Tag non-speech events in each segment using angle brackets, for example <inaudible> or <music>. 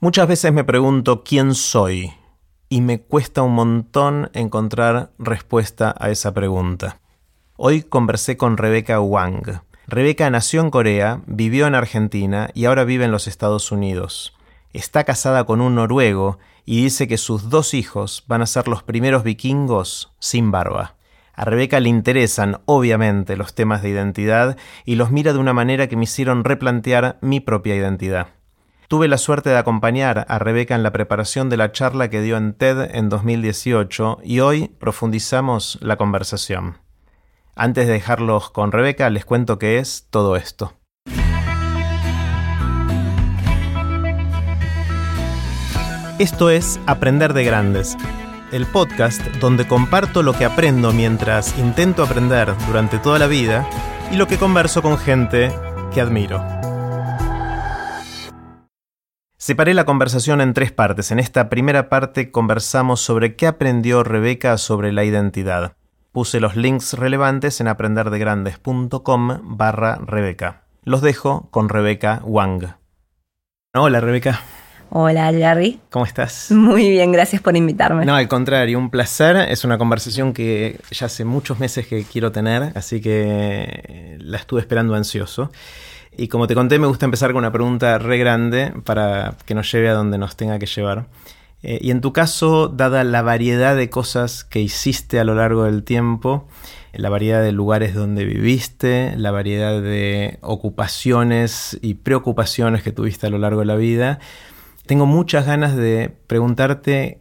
Muchas veces me pregunto quién soy y me cuesta un montón encontrar respuesta a esa pregunta. Hoy conversé con Rebecca Wang. Rebecca nació en Corea, vivió en Argentina y ahora vive en los Estados Unidos. Está casada con un noruego y dice que sus dos hijos van a ser los primeros vikingos sin barba. A Rebeca le interesan, obviamente, los temas de identidad y los mira de una manera que me hicieron replantear mi propia identidad. Tuve la suerte de acompañar a Rebeca en la preparación de la charla que dio en TED en 2018 y hoy profundizamos la conversación. Antes de dejarlos con Rebeca, les cuento qué es todo esto. Esto es Aprender de Grandes, el podcast donde comparto lo que aprendo mientras intento aprender durante toda la vida y lo que converso con gente que admiro. Separé la conversación en tres partes. En esta primera parte conversamos sobre qué aprendió Rebeca sobre la identidad. Puse los links relevantes en aprenderdegrandes.com barra Rebeca. Los dejo con Rebeca Wang. Hola Rebeca. Hola Larry. ¿Cómo estás? Muy bien, gracias por invitarme. No, al contrario, un placer. Es una conversación que ya hace muchos meses que quiero tener, así que la estuve esperando ansioso. Y como te conté, me gusta empezar con una pregunta re grande para que nos lleve a donde nos tenga que llevar. Eh, y en tu caso, dada la variedad de cosas que hiciste a lo largo del tiempo, la variedad de lugares donde viviste, la variedad de ocupaciones y preocupaciones que tuviste a lo largo de la vida, tengo muchas ganas de preguntarte,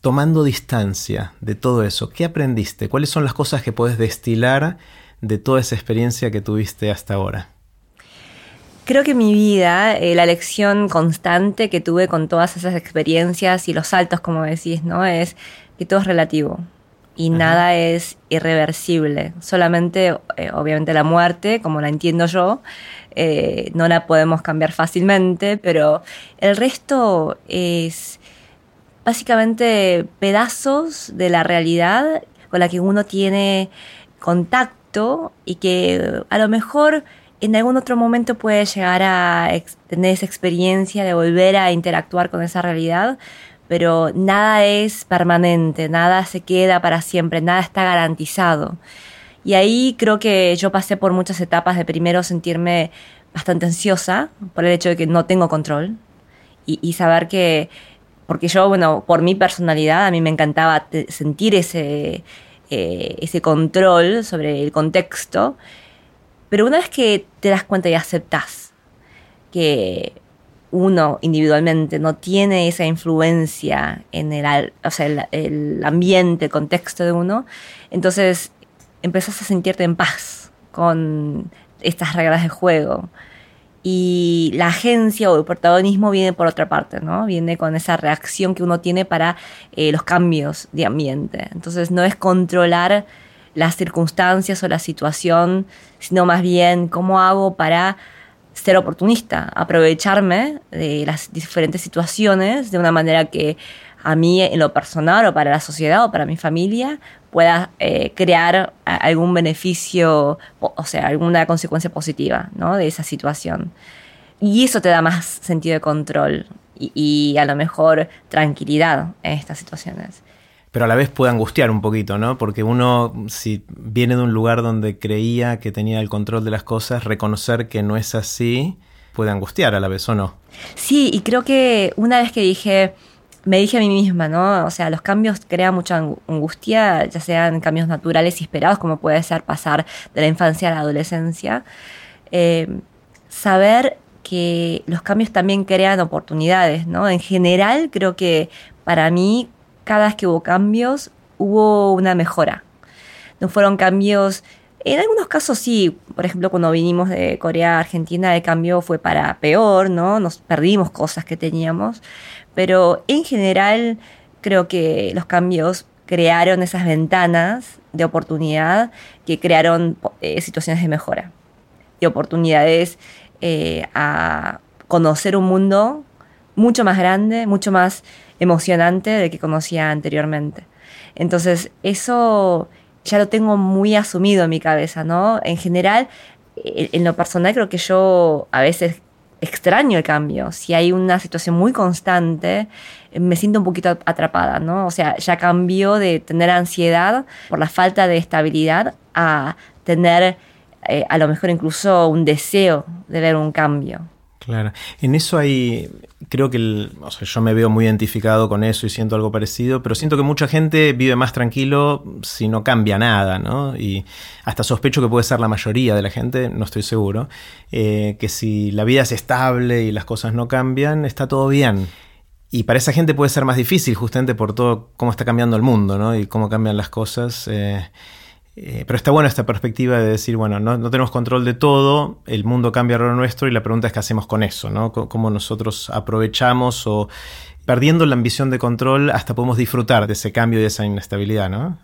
tomando distancia de todo eso, ¿qué aprendiste? ¿Cuáles son las cosas que puedes destilar de toda esa experiencia que tuviste hasta ahora? Creo que mi vida, eh, la lección constante que tuve con todas esas experiencias y los saltos, como decís, ¿no? Es que todo es relativo y nada es irreversible. Solamente, eh, obviamente, la muerte, como la entiendo yo, eh, no la podemos cambiar fácilmente, pero el resto es básicamente pedazos de la realidad con la que uno tiene contacto y que a lo mejor en algún otro momento puede llegar a tener esa experiencia de volver a interactuar con esa realidad, pero nada es permanente, nada se queda para siempre, nada está garantizado. Y ahí creo que yo pasé por muchas etapas de primero sentirme bastante ansiosa por el hecho de que no tengo control y, saber que, porque yo, bueno, por mi personalidad, a mí me encantaba sentir ese, eh, ese control sobre el contexto pero una vez que te das cuenta y aceptas que uno individualmente no tiene esa influencia en el, o sea, el, ambiente, el contexto de uno, entonces empezás a sentirte en paz con estas reglas de juego. Y la agencia o el protagonismo viene por otra parte, ¿no? Viene con esa reacción que uno tiene para eh, los cambios de ambiente. Entonces no es controlar las circunstancias o la situación, sino más bien cómo hago para ser oportunista, aprovecharme de las diferentes situaciones de una manera que a mí en lo personal o para la sociedad o para mi familia pueda eh, crear algún beneficio, o sea, alguna consecuencia positiva ¿no? de esa situación. Y eso te da más sentido de control y, y a lo mejor tranquilidad en estas situaciones pero a la vez puede angustiar un poquito, ¿no? Porque uno, si viene de un lugar donde creía que tenía el control de las cosas, reconocer que no es así puede angustiar a la vez, ¿o no? Sí, y creo que una vez que dije, me dije a mí misma, ¿no? O sea, los cambios crean mucha angustia, ya sean cambios naturales y esperados, como puede ser pasar de la infancia a la adolescencia. Eh, saber que los cambios también crean oportunidades, ¿no? En general, creo que para mí cada vez que hubo cambios, hubo una mejora. No fueron cambios, en algunos casos sí, por ejemplo, cuando vinimos de Corea a Argentina, el cambio fue para peor, ¿no? Nos perdimos cosas que teníamos, pero en general creo que los cambios crearon esas ventanas de oportunidad que crearon eh, situaciones de mejora y oportunidades eh, a conocer un mundo mucho más grande, mucho más emocionante de que conocía anteriormente. Entonces, eso ya lo tengo muy asumido en mi cabeza, ¿no? En general, en lo personal creo que yo a veces extraño el cambio. Si hay una situación muy constante, me siento un poquito atrapada, ¿no? O sea, ya cambió de tener ansiedad por la falta de estabilidad a tener eh, a lo mejor incluso un deseo de ver un cambio. Claro, en eso hay, creo que yo me veo muy identificado con eso y siento algo parecido, pero siento que mucha gente vive más tranquilo si no cambia nada, ¿no? Y hasta sospecho que puede ser la mayoría de la gente, no estoy seguro, eh, que si la vida es estable y las cosas no cambian, está todo bien. Y para esa gente puede ser más difícil justamente por todo cómo está cambiando el mundo, ¿no? Y cómo cambian las cosas. Eh, eh, pero está buena esta perspectiva de decir, bueno, no, tenemos control de todo, el mundo cambia alrededor nuestro y la pregunta es qué hacemos con eso, ¿no? cómo nosotros aprovechamos o perdiendo la ambición de control hasta podemos disfrutar de ese cambio y de esa inestabilidad, ¿no?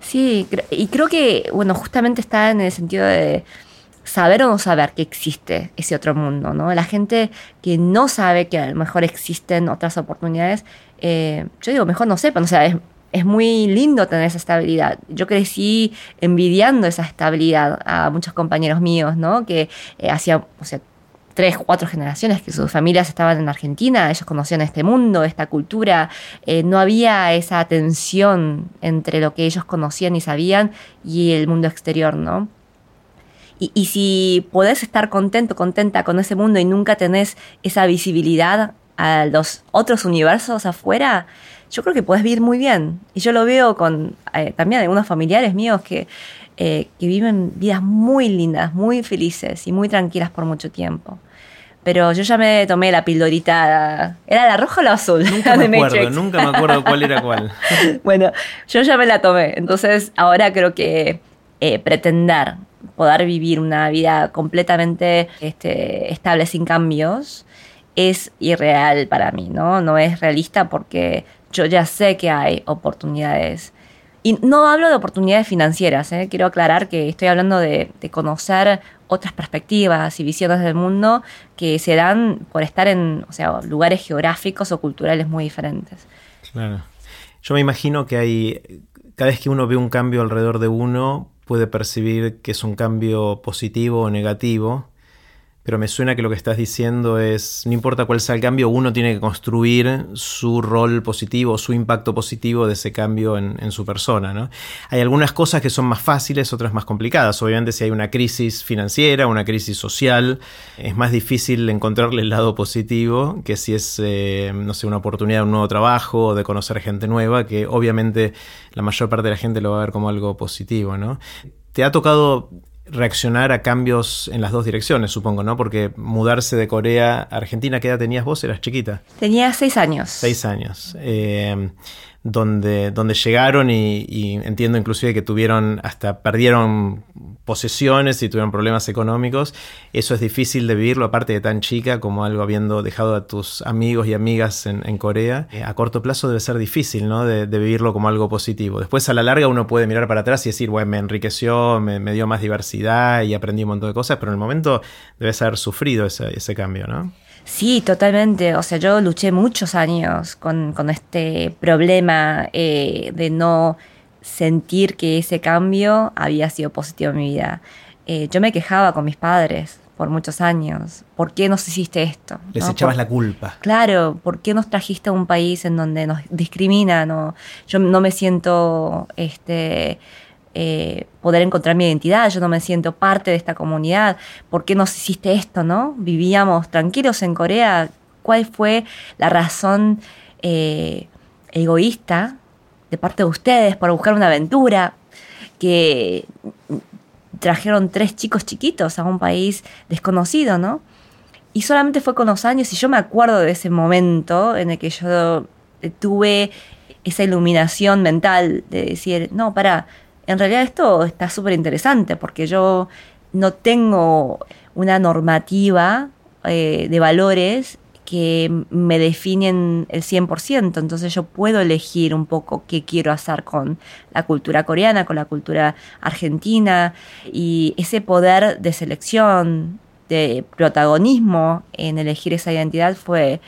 Sí, y creo que, bueno, justamente está en el sentido de saber o no saber que existe ese otro mundo, ¿no? La gente que no sabe que a lo mejor existen otras oportunidades, eh, yo digo, mejor no sepan, o sea, es, es muy lindo tener esa estabilidad. Yo crecí envidiando esa estabilidad a muchos compañeros míos, ¿no? Que eh, hacía, o sea, tres, cuatro generaciones que sus familias estaban en Argentina, ellos conocían este mundo, esta cultura, eh, no había esa tensión entre lo que ellos conocían y sabían y el mundo exterior, ¿no? Y, y si podés estar contento, contenta con ese mundo y nunca tenés esa visibilidad a los otros universos afuera, yo creo que puedes vivir muy bien. Y yo lo veo con eh, también algunos familiares míos que, eh, que viven vidas muy lindas, muy felices y muy tranquilas por mucho tiempo. Pero yo ya me tomé la pildorita. ¿Era la roja o la azul? Nunca me <laughs> acuerdo, nunca me acuerdo cuál era cuál. <laughs> bueno, yo ya me la tomé. Entonces ahora creo que eh, pretender poder vivir una vida completamente este, estable sin cambios es irreal para mí, ¿no? No es realista porque yo ya sé que hay oportunidades. Y no hablo de oportunidades financieras, ¿eh? quiero aclarar que estoy hablando de, conocer otras perspectivas y visiones del mundo que se dan por estar en o sea, lugares geográficos o culturales muy diferentes. Claro. Yo me imagino que hay, cada vez que uno ve un cambio alrededor de uno, puede percibir que es un cambio positivo o negativo pero me suena que lo que estás diciendo es, no importa cuál sea el cambio, uno tiene que construir su rol positivo, su impacto positivo de ese cambio en, su persona. ¿no? Hay algunas cosas que son más fáciles, otras más complicadas. Obviamente si hay una crisis financiera, una crisis social, es más difícil encontrarle el lado positivo que si es, eh, no sé, una oportunidad de un nuevo trabajo o de conocer gente nueva, que obviamente la mayor parte de la gente lo va a ver como algo positivo. ¿no? ¿Te ha tocado reaccionar a cambios en las dos direcciones, supongo, ¿no? Porque mudarse de Corea a Argentina, ¿qué edad tenías vos? Eras chiquita. Tenía seis años. Seis años. Eh, donde, donde llegaron y, entiendo inclusive que tuvieron, hasta perdieron posesiones y tuvieron problemas económicos. Eso es difícil de vivirlo, aparte de tan chica como algo habiendo dejado a tus amigos y amigas en, Corea. Eh, a corto plazo debe ser difícil, ¿no? De, vivirlo como algo positivo. Después a la larga uno puede mirar para atrás y decir, bueno, me enriqueció, me, dio más diversidad y aprendí un montón de cosas, pero en el momento debes haber sufrido ese, ese cambio, ¿no? Sí, totalmente. O sea, yo luché muchos años con, este problema eh, de no sentir que ese cambio había sido positivo en mi vida. Eh, yo me quejaba con mis padres por muchos años. ¿Por qué nos hiciste esto? Les echabas la culpa. Claro, ¿por qué nos trajiste a un país en donde nos discriminan? Yo no me siento este, eh, poder encontrar mi identidad, yo no me siento parte de esta comunidad, ¿por qué nos hiciste esto, no? Vivíamos tranquilos en Corea, ¿cuál fue la razón eh, egoísta de parte de ustedes por buscar una aventura que trajeron tres chicos chiquitos a un país desconocido, ¿no? Y solamente fue con los años, y yo me acuerdo de ese momento en el que yo tuve esa iluminación mental de decir, no, para, en realidad esto está súper interesante porque yo no tengo una normativa eh, de valores que me definen el 100%, entonces yo puedo elegir un poco qué quiero hacer con la cultura coreana, con la cultura argentina y ese poder de selección, de protagonismo en elegir esa identidad fue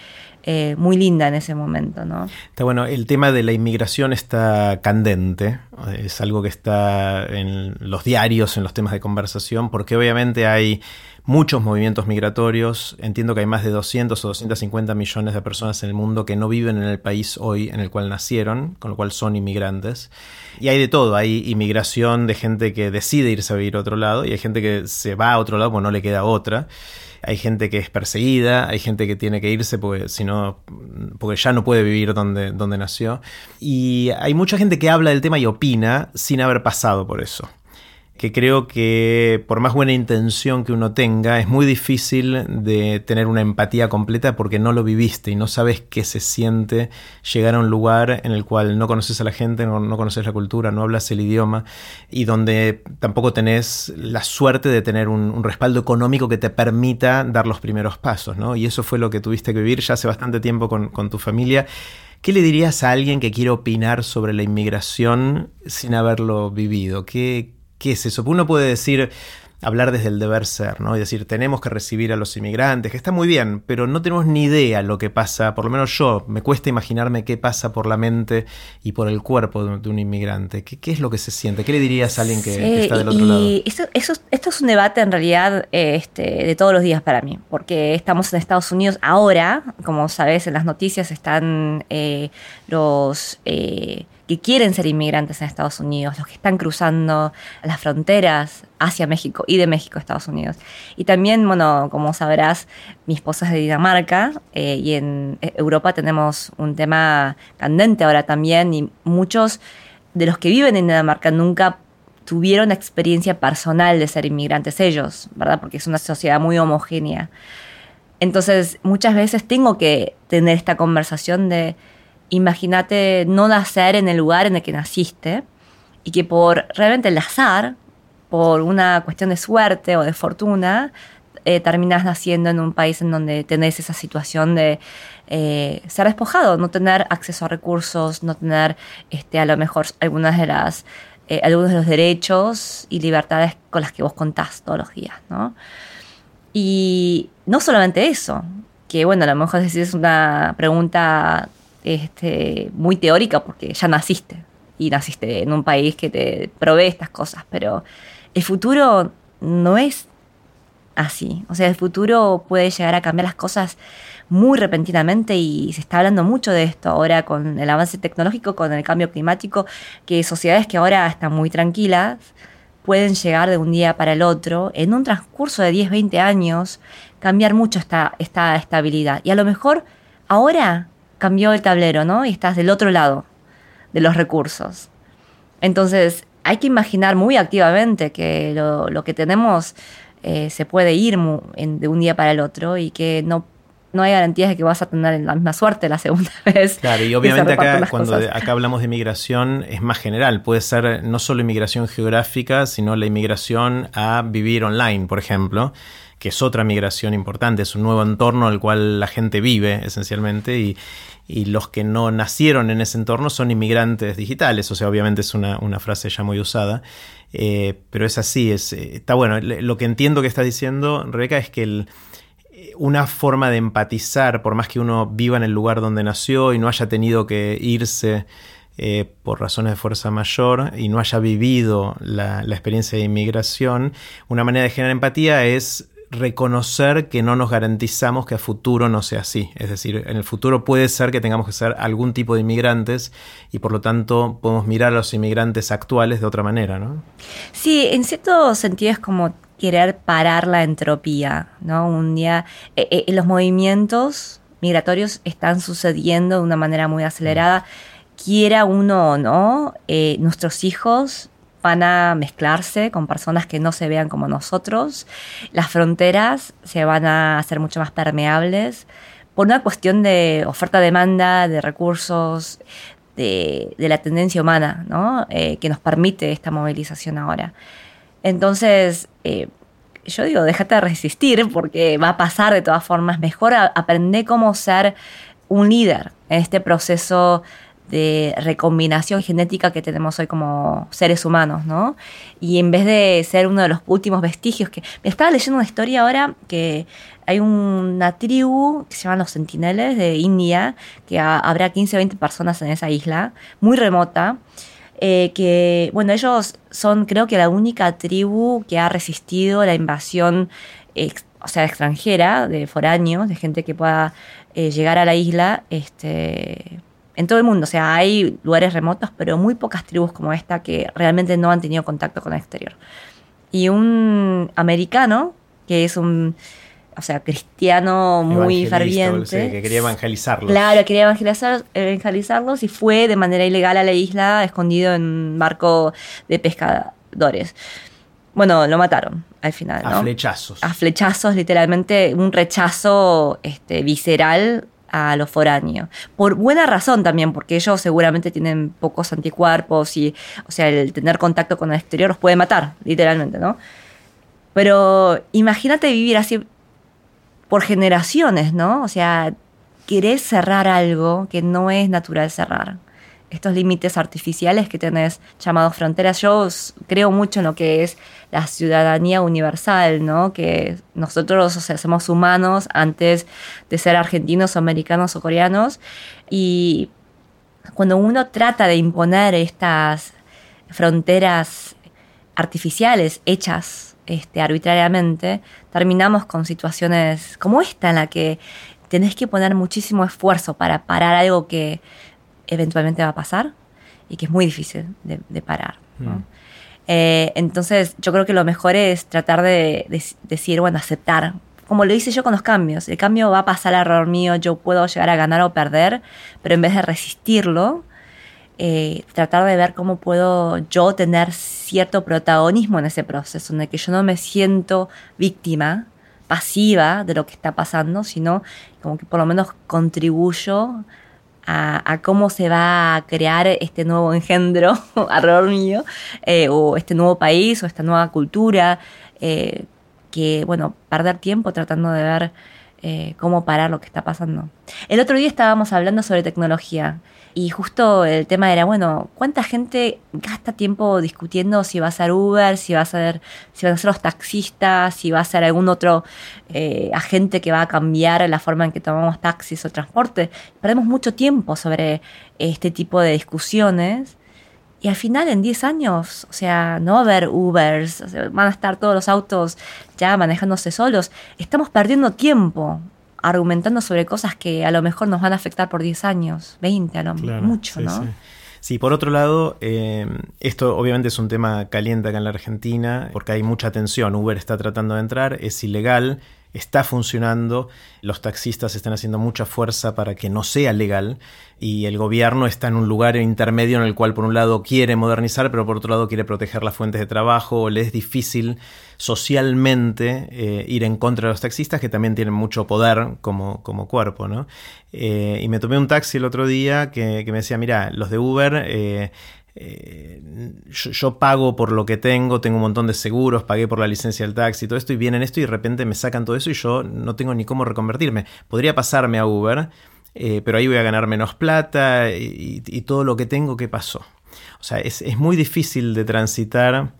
eh, muy linda en ese momento. ¿no? Está bueno, el tema de la inmigración está candente, es algo que está en los diarios, en los temas de conversación, porque obviamente hay muchos movimientos migratorios. Entiendo que hay más de 200 o 250 millones de personas en el mundo que no viven en el país hoy en el cual nacieron, con lo cual son inmigrantes. Y hay de todo, hay inmigración de gente que decide irse a vivir a otro lado y hay gente que se va a otro lado porque no le queda otra hay gente que es perseguida, hay gente que tiene que irse porque, si porque ya no puede vivir donde, donde nació. Y hay mucha gente que habla del tema y opina sin haber pasado por eso que creo que por más buena intención que uno tenga, es muy difícil de tener una empatía completa porque no lo viviste y no sabes qué se siente llegar a un lugar en el cual no conoces a la gente, no, conoces la cultura, no hablas el idioma y donde tampoco tenés la suerte de tener un, respaldo económico que te permita dar los primeros pasos, ¿no? Y eso fue lo que tuviste que vivir ya hace bastante tiempo con, con tu familia. ¿Qué le dirías a alguien que quiere opinar sobre la inmigración sin haberlo vivido? ¿Qué, ¿Qué es eso? Uno puede decir, hablar desde el deber ser, ¿no? Y decir, tenemos que recibir a los inmigrantes, que está muy bien, pero no tenemos ni idea lo que pasa, por lo menos yo, me cuesta imaginarme qué pasa por la mente y por el cuerpo de, un inmigrante. ¿Qué, es lo que se siente? ¿Qué le dirías a alguien que, está del otro lado? Eso, esto es un debate en realidad este, de todos los días para mí, porque estamos en Estados Unidos ahora, como sabes, en las noticias están eh, los... Eh, que quieren ser inmigrantes en Estados Unidos, los que están cruzando las fronteras hacia México y de México a Estados Unidos. Y también, bueno, como sabrás, mi esposa es de Dinamarca eh, y en eh, Europa tenemos un tema candente ahora también y muchos de los que viven en Dinamarca nunca tuvieron experiencia personal de ser inmigrantes ellos, ¿verdad? Porque es una sociedad muy homogénea. Entonces, muchas veces tengo que tener esta conversación de imagínate no nacer en el lugar en el que naciste y que por realmente el azar, por una cuestión de suerte o de fortuna, eh, terminas naciendo en un país en donde tenés esa situación de eh, ser despojado, no tener acceso a recursos, no tener este, a lo mejor algunas de las, eh, algunos de los derechos y libertades con las que vos contás todos los días, ¿no? Y no solamente eso, que bueno, a lo mejor es una pregunta este, muy teórica porque ya naciste y naciste en un país que te provee estas cosas, pero el futuro no es así. O sea, el futuro puede llegar a cambiar las cosas muy repentinamente y se está hablando mucho de esto ahora con el avance tecnológico, con el cambio climático, que sociedades que ahora están muy tranquilas pueden llegar de un día para el otro, en un transcurso de 10, 20 años, cambiar mucho esta, esta estabilidad. Y a lo mejor ahora cambió el tablero, ¿no? Y estás del otro lado de los recursos. Entonces, hay que imaginar muy activamente que lo, que tenemos eh, se puede ir de un día para el otro y que no, no hay garantías de que vas a tener la misma suerte la segunda <laughs> vez. Claro, y obviamente acá, cuando acá hablamos de inmigración es más general. Puede ser no solo inmigración geográfica, sino la inmigración a vivir online, por ejemplo que es otra migración importante, es un nuevo entorno al cual la gente vive esencialmente y, los que no nacieron en ese entorno son inmigrantes digitales, o sea, obviamente es una, frase ya muy usada, eh, pero es así, es, eh, está bueno. Lo que entiendo que estás diciendo, Rebeca, es que una forma de empatizar, por más que uno viva en el lugar donde nació y no haya tenido que irse eh, por razones de fuerza mayor y no haya vivido la, experiencia de inmigración, una manera de generar empatía es reconocer que no nos garantizamos que a futuro no sea así. Es decir, en el futuro puede ser que tengamos que ser algún tipo de inmigrantes y por lo tanto podemos mirar a los inmigrantes actuales de otra manera, ¿no? Sí, en cierto sentido es como querer parar la entropía, ¿no? Un día, eh, eh, los movimientos migratorios están sucediendo de una manera muy acelerada. Quiera uno o no, eh, nuestros hijos van a mezclarse con personas que no se vean como nosotros. Las fronteras se van a hacer mucho más permeables por una cuestión de oferta-demanda, de recursos, de, la tendencia humana, ¿no? Que nos permite esta movilización ahora. Entonces, eh, yo digo, déjate de resistir porque va a pasar de todas formas. Mejor aprender cómo ser un líder en este proceso de recombinación genética que tenemos hoy como seres humanos, ¿no? Y en vez de ser uno de los últimos vestigios que... Me estaba leyendo una historia ahora que hay una tribu que se llaman los sentineles de India, que habrá 15 o 20 personas en esa isla, muy remota, eh, que, bueno, ellos son creo que la única tribu que ha resistido la invasión o sea, extranjera, de foráneos, de gente que pueda eh, llegar a la isla, este, en todo el mundo. O sea, hay lugares remotos, pero muy pocas tribus como esta que realmente no han tenido contacto con el exterior. Y un americano, que es un, o sea, cristiano muy ferviente. que quería evangelizarlos. Claro, quería evangelizar, evangelizarlos y fue de manera ilegal a la isla, escondido en un barco de pescadores. Bueno, lo mataron al final. A flechazos. A flechazos, literalmente, un rechazo este, visceral a los foráneos. Por buena razón también, porque ellos seguramente tienen pocos anticuerpos y, o sea, el tener contacto con el exterior los puede matar, literalmente, ¿no? Pero imagínate vivir así por generaciones, ¿no? O sea, querés cerrar algo que no es natural cerrar estos límites artificiales que tenés llamados fronteras. Yo creo mucho en lo que es la ciudadanía universal, ¿no? Que nosotros o somos humanos antes de ser argentinos americanos o coreanos. Y cuando uno trata de imponer estas fronteras artificiales hechas este, arbitrariamente, terminamos con situaciones como esta en la que tenés que poner muchísimo esfuerzo para parar algo que eventualmente va a pasar y que es muy difícil de, parar. Mm. Eh, entonces yo creo que lo mejor es tratar de, decir, bueno, aceptar. Como lo hice yo con los cambios. El cambio va a pasar a error mío, yo puedo llegar a ganar o perder, pero en vez de resistirlo, eh, tratar de ver cómo puedo yo tener cierto protagonismo en ese proceso, en el que yo no me siento víctima, pasiva de lo que está pasando, sino como que por lo menos contribuyo a, cómo se va a crear este nuevo engendro <laughs> alrededor mío, eh, o este nuevo país, o esta nueva cultura, eh, que, bueno, perder tiempo tratando de ver cómo parar lo que está pasando. El otro día estábamos hablando sobre tecnología y justo el tema era, bueno, ¿cuánta gente gasta tiempo discutiendo si va a ser Uber, si va a ser, si van a ser los taxistas, si va a ser algún otro eh, agente que va a cambiar la forma en que tomamos taxis o transporte? Perdemos mucho tiempo sobre este tipo de discusiones. Y al final, en 10 años, o sea, no va a haber Ubers, van a estar todos los autos ya manejándose solos. Estamos perdiendo tiempo argumentando sobre cosas que a lo mejor nos van a afectar por 10 años, 20, a lo mucho, ¿no? Sí. por otro lado, eh, esto obviamente es un tema caliente acá en la Argentina, porque hay mucha tensión. Uber está tratando de entrar, es ilegal, está funcionando, los taxistas están haciendo mucha fuerza para que no sea legal y el gobierno está en un lugar intermedio en el cual por un lado quiere modernizar, pero por otro lado quiere proteger las fuentes de trabajo, le es difícil socialmente eh, ir en contra de los taxistas que también tienen mucho poder como, como cuerpo. ¿no? Eh, y me tomé un taxi el otro día que, me decía, mira, los de Uber... Eh, yo, pago por lo que tengo, tengo un montón de seguros, pagué por la licencia del taxi, todo esto, y vienen esto y de repente me sacan todo eso y yo no tengo ni cómo reconvertirme. Podría pasarme a Uber, pero ahí voy a ganar menos plata y, todo lo que tengo, ¿qué pasó? O sea, es, es muy difícil de transitar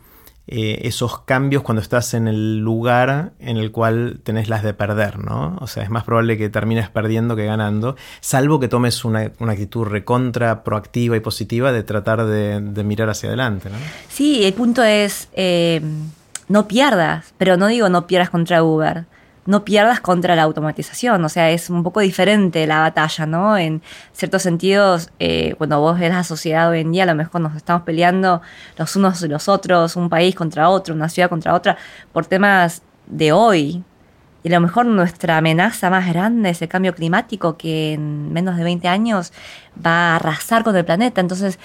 eh, esos cambios cuando estás en el lugar en el cual tenés las de perder, ¿no? O sea, es más probable que termines perdiendo que ganando, salvo que tomes una, actitud recontra, proactiva y positiva de tratar de, mirar hacia adelante, ¿no? Sí, el punto es, eh, no pierdas, pero no digo no pierdas contra Uber, no pierdas contra la automatización. O sea, es un poco diferente la batalla, ¿no? En ciertos sentidos, eh, cuando vos ves la sociedad hoy en día, a lo mejor nos estamos peleando los unos y los otros, un país contra otro, una ciudad contra otra, por temas de hoy. Y a lo mejor nuestra amenaza más grande es el cambio climático que en menos de 20 años va a arrasar con el planeta. Entonces,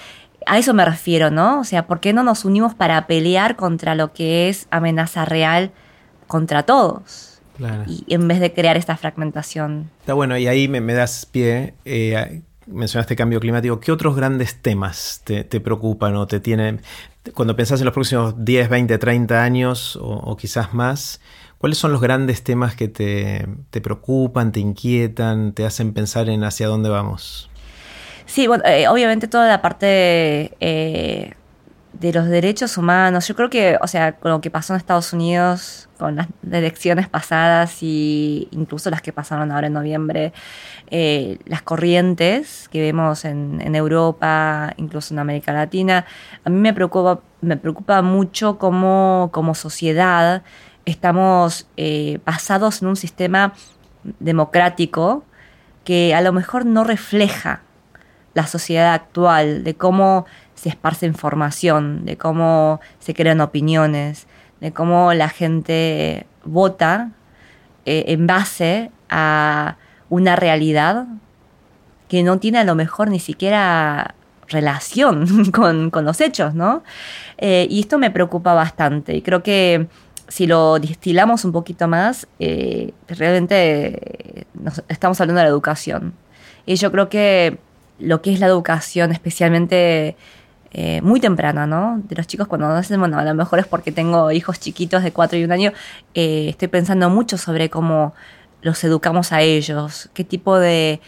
a eso me refiero, ¿no? O sea, ¿por qué no nos unimos para pelear contra lo que es amenaza real contra todos? Y en vez de crear esta fragmentación. Está bueno, y ahí me, das pie. Eh, mencionaste cambio climático. ¿Qué otros grandes temas te, preocupan o te tienen? Cuando pensás en los próximos 10, 20, 30 años o, quizás más, ¿cuáles son los grandes temas que te, preocupan, te inquietan, te hacen pensar en hacia dónde vamos? Sí, bueno, eh, obviamente toda la parte eh, de los derechos humanos. Yo creo que, o sea, con lo que pasó en Estados Unidos, con las elecciones pasadas y incluso las que pasaron ahora en noviembre, eh, las corrientes que vemos en, Europa, incluso en América Latina, a mí me preocupa, me preocupa mucho cómo como sociedad estamos eh, basados en un sistema democrático que a lo mejor no refleja la sociedad actual, de cómo se esparce información, de cómo se crean opiniones, de cómo la gente vota eh, en base a una realidad que no tiene a lo mejor ni siquiera relación <laughs> con, los hechos, ¿no? Eh, y esto me preocupa bastante y creo que si lo distilamos un poquito más, eh, realmente estamos hablando de la educación. Y yo creo que lo que es la educación, especialmente eh, muy temprana, ¿no? De los chicos cuando nacen, bueno, a lo mejor es porque tengo hijos chiquitos de 4 y un año, eh, estoy pensando mucho sobre cómo los educamos a ellos, qué tipo de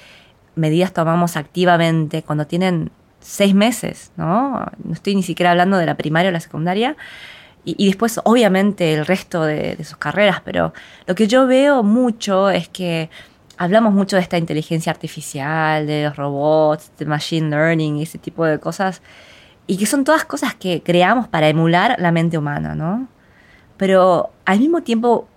medidas tomamos activamente cuando tienen seis meses, ¿no? No estoy ni siquiera hablando de la primaria o la secundaria. Y, después, obviamente, el resto de, sus carreras, pero lo que yo veo mucho es que hablamos mucho de esta inteligencia artificial, de los robots, de machine learning, ese tipo de cosas, y que son todas cosas que creamos para emular la mente humana, ¿no? Pero al mismo tiempo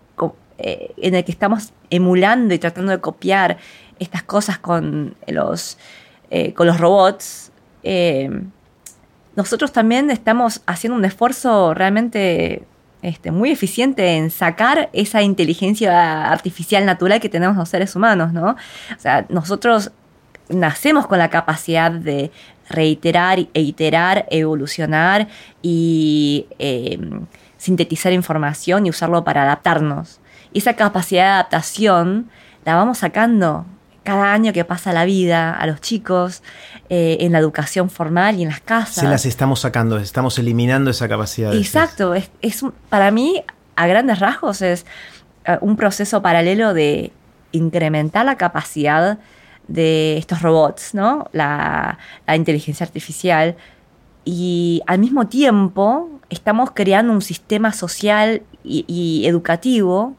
eh, en el que estamos emulando y tratando de copiar estas cosas con los, eh, con los robots, eh, nosotros también estamos haciendo un esfuerzo realmente este, muy eficiente en sacar esa inteligencia artificial natural que tenemos los seres humanos, ¿no? O sea, nosotros nacemos con la capacidad de reiterar e iterar, evolucionar y em, sintetizar información y usarlo para adaptarnos. Y esa capacidad de adaptación la vamos sacando cada año que pasa la vida a los chicos eh, en la educación formal y en las casas. Se las estamos sacando, estamos eliminando esa capacidad. Exacto, es, para mí, a grandes rasgos, es eh, un proceso paralelo de incrementar la capacidad de estos robots, ¿no? La, inteligencia artificial. Y al mismo tiempo estamos creando un sistema social y educativo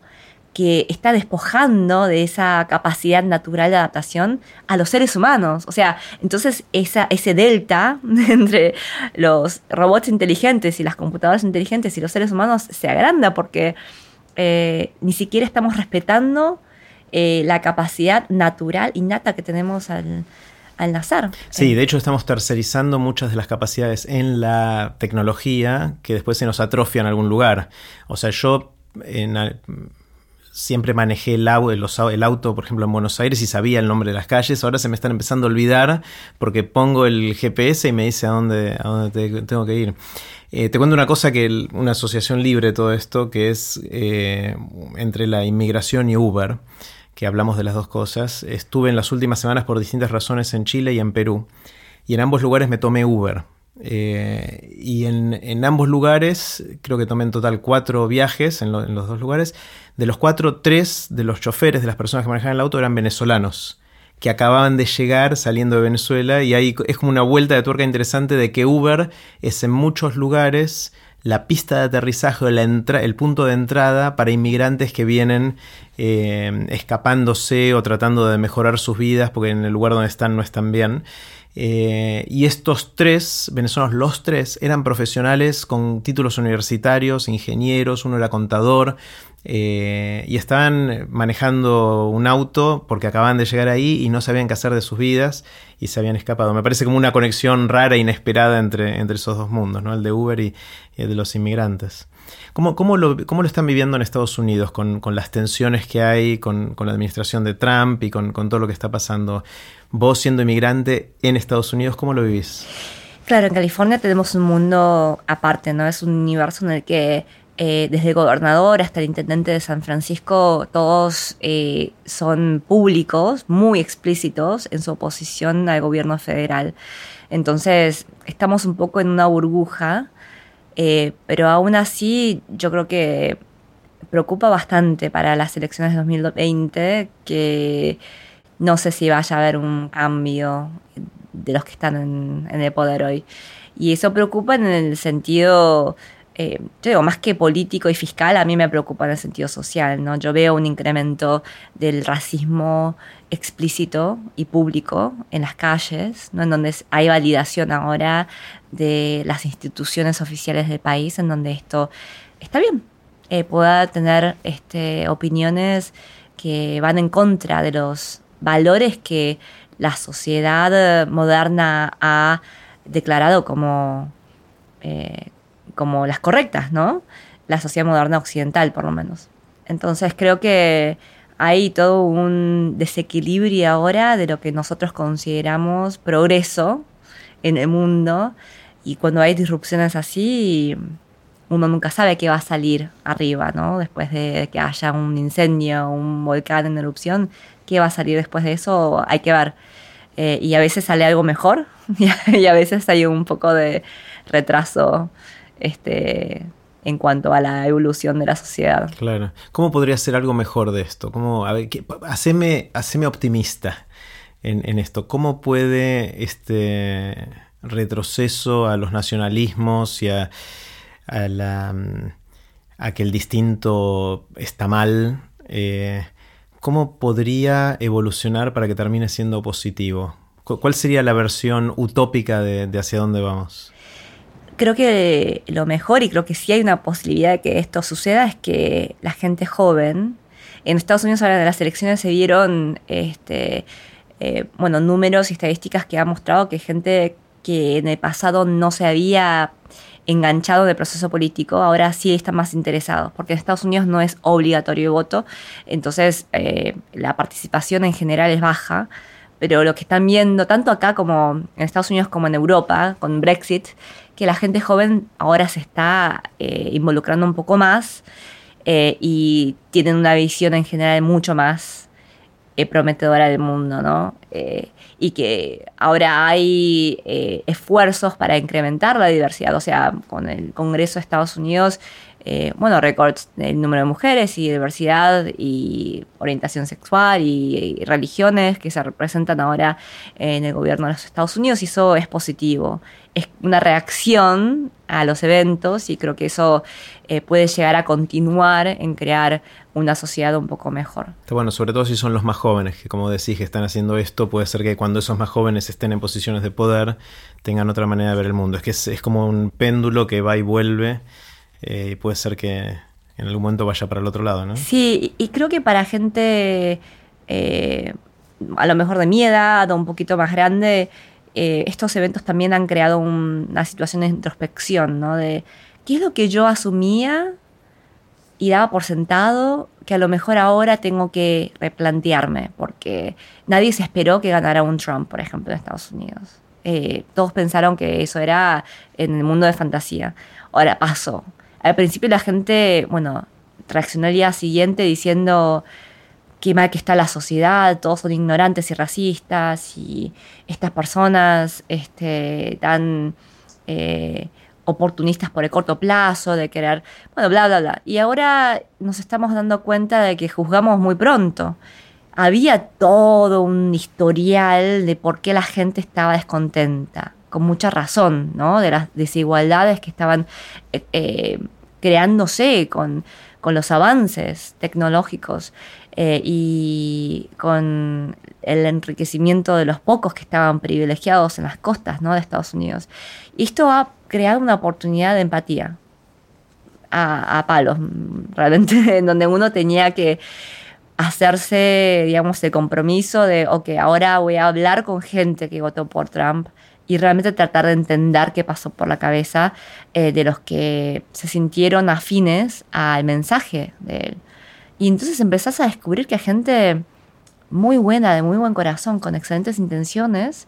que está despojando de esa capacidad natural de adaptación a los seres humanos. O sea, entonces ese delta <laughs> entre los robots inteligentes y las computadoras inteligentes y los seres humanos se agranda porque eh, ni siquiera estamos respetando eh, la capacidad natural innata que tenemos al, al. Sí, de hecho estamos tercerizando muchas de las capacidades en la tecnología que después se nos atrofia en algún lugar. O sea, yo siempre manejé el, auto, por ejemplo, en Buenos Aires y sabía el nombre de las calles. Ahora se me están empezando a olvidar porque pongo el GPS y me dice a dónde, a dónde tengo que ir. Eh, te cuento una cosa que una asociación libre todo esto, que es eh, entre la inmigración y Uber, que hablamos de las dos cosas. Estuve en las últimas semanas por distintas razones en Chile y en Perú. Y en ambos lugares me tomé Uber. Eh, y en, ambos lugares, creo que tomé en total cuatro viajes en, los dos lugares. De los cuatro, tres de los choferes, de las personas que manejaban el auto, eran venezolanos, que acababan de llegar saliendo de Venezuela. Y ahí es como una vuelta de tuerca interesante de que Uber es en muchos lugares la pista de aterrizaje el punto de entrada para inmigrantes que vienen eh, escapándose o tratando de mejorar sus vidas porque en el lugar donde están no están bien. Eh, y estos tres venezolanos, los tres, eran profesionales con títulos universitarios, ingenieros, uno era contador, eh, y estaban manejando un auto porque acababan de llegar ahí y no sabían qué hacer de sus vidas y se habían escapado. Me parece como una conexión rara e inesperada entre, entre esos dos mundos, ¿no? el de Uber y, el de los inmigrantes. ¿Cómo, cómo, lo, lo, están viviendo en Estados Unidos con, las tensiones que hay con, la administración de Trump y con, todo lo que está pasando? Vos siendo inmigrante en Estados Unidos, ¿cómo lo vivís? Claro, en California tenemos un mundo aparte, ¿no? Es un universo en el que eh, desde el gobernador hasta el intendente de San Francisco, todos eh, son públicos, muy explícitos en su oposición al gobierno federal. Entonces, estamos un poco en una burbuja, eh, pero aún así yo creo que preocupa bastante para las elecciones de 2020 que no sé si vaya a haber un cambio de los que están en, el poder hoy. Y eso preocupa en el sentido eh, yo digo, más que político y fiscal, a mí me preocupa en el sentido social, ¿no? Yo veo un incremento del racismo explícito y público en las calles, ¿no? En donde hay validación ahora de las instituciones oficiales del país, en donde esto está bien, eh, pueda tener este, opiniones que van en contra de los valores que la sociedad moderna ha declarado como, eh, como las correctas, ¿no? La sociedad moderna occidental, por lo menos. Entonces creo que hay todo un desequilibrio ahora de lo que nosotros consideramos progreso en el mundo y cuando hay disrupciones así, uno nunca sabe qué va a salir arriba, ¿no? Después de que haya un incendio, un volcán en erupción, qué va a salir después de eso, hay que ver. Eh, y a veces sale algo mejor <laughs> y a veces hay un poco de retraso este, en cuanto a la evolución de la sociedad. Claro. ¿Cómo podría ser algo mejor de esto? ¿Cómo, a ver, haceme, optimista en, en, esto. ¿Cómo puede este retroceso a los nacionalismos y a, a que el distinto está mal? Eh, ¿Cómo podría evolucionar para que termine siendo positivo? ¿Cuál sería la versión utópica de hacia dónde vamos? creo que lo mejor, y creo que sí hay una posibilidad de que esto suceda, es que la gente joven, en Estados Unidos ahora de las elecciones se vieron este, eh, bueno, números y estadísticas que ha mostrado que gente que en el pasado no se había enganchado en el proceso político, ahora sí están más interesados, porque en Estados Unidos no es obligatorio el voto, entonces eh, la participación en general es baja, pero lo que están viendo, tanto acá como en Estados Unidos como en Europa, con Brexit, que la gente joven ahora se está eh, involucrando un poco más eh, y tienen una visión en general mucho más prometedora del mundo, ¿no? Y que ahora hay esfuerzos para incrementar la diversidad, o sea, con el Congreso de Estados Unidos eh, bueno, récords del número de mujeres y diversidad y orientación sexual y, religiones que se representan ahora en el gobierno de los Estados Unidos y eso es positivo. Es una reacción a los eventos y creo que eso eh, puede llegar a continuar en crear una sociedad un poco mejor. Bueno, sobre todo si son los más jóvenes, que como decís que están haciendo esto, puede ser que cuando esos más jóvenes estén en posiciones de poder tengan otra manera de ver el mundo. Es que es como un péndulo que va y vuelve eh, y puede ser que en algún momento vaya para el otro lado, ¿no? Sí, y creo que para gente eh, a lo mejor de mi edad o un poquito más grande, eh, estos eventos también han creado una situación de introspección, ¿no? De qué es lo que yo asumía y daba por sentado que a lo mejor ahora tengo que replantearme, porque nadie se esperó que ganara un Trump, por ejemplo, en Estados Unidos. todos pensaron que eso era en el mundo de fantasía. Ahora pasó. Al principio la gente, bueno, reaccionó el día siguiente diciendo qué mal que está la sociedad, todos son ignorantes y racistas y estas personas este, tan eh, oportunistas por el corto plazo, de querer, bueno, bla, bla, bla. Y ahora nos estamos dando cuenta de que juzgamos muy pronto. Había todo un historial de por qué la gente estaba descontenta, con mucha razón, ¿no? De las desigualdades que estaban eh, eh, creándose con, los avances tecnológicos eh, y con el enriquecimiento de los pocos que estaban privilegiados en las costas ¿no? de Estados Unidos. Y esto ha creado una oportunidad de empatía a, palos, realmente, <laughs> en donde uno tenía que hacerse, digamos, el compromiso de, ok, ahora voy a hablar con gente que votó por Trump y realmente tratar de entender qué pasó por la cabeza eh, de los que se sintieron afines al mensaje de él. Y entonces empezás a descubrir que hay gente muy buena, de muy buen corazón, con excelentes intenciones,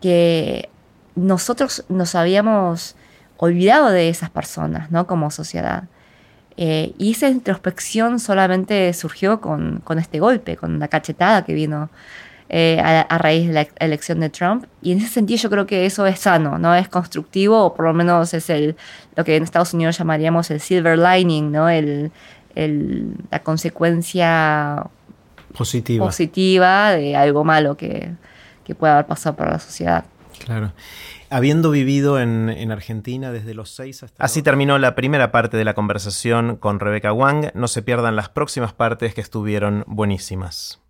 que nosotros nos habíamos olvidado de esas personas, ¿no? Como sociedad. Eh, y esa introspección solamente surgió con, con, este golpe, con la cachetada que vino eh, a, raíz de la elección de Trump. Y en ese sentido yo creo que eso es sano, ¿no? Es constructivo, o por lo menos es el, lo que en Estados Unidos llamaríamos el silver lining, ¿no? El, la consecuencia positiva. positiva de algo malo que, que pueda haber pasado para la sociedad. Claro. Habiendo vivido en, en, Argentina desde los seis hasta... Así terminó la primera parte de la conversación con Rebeca Wang. No se pierdan las próximas partes que estuvieron buenísimas.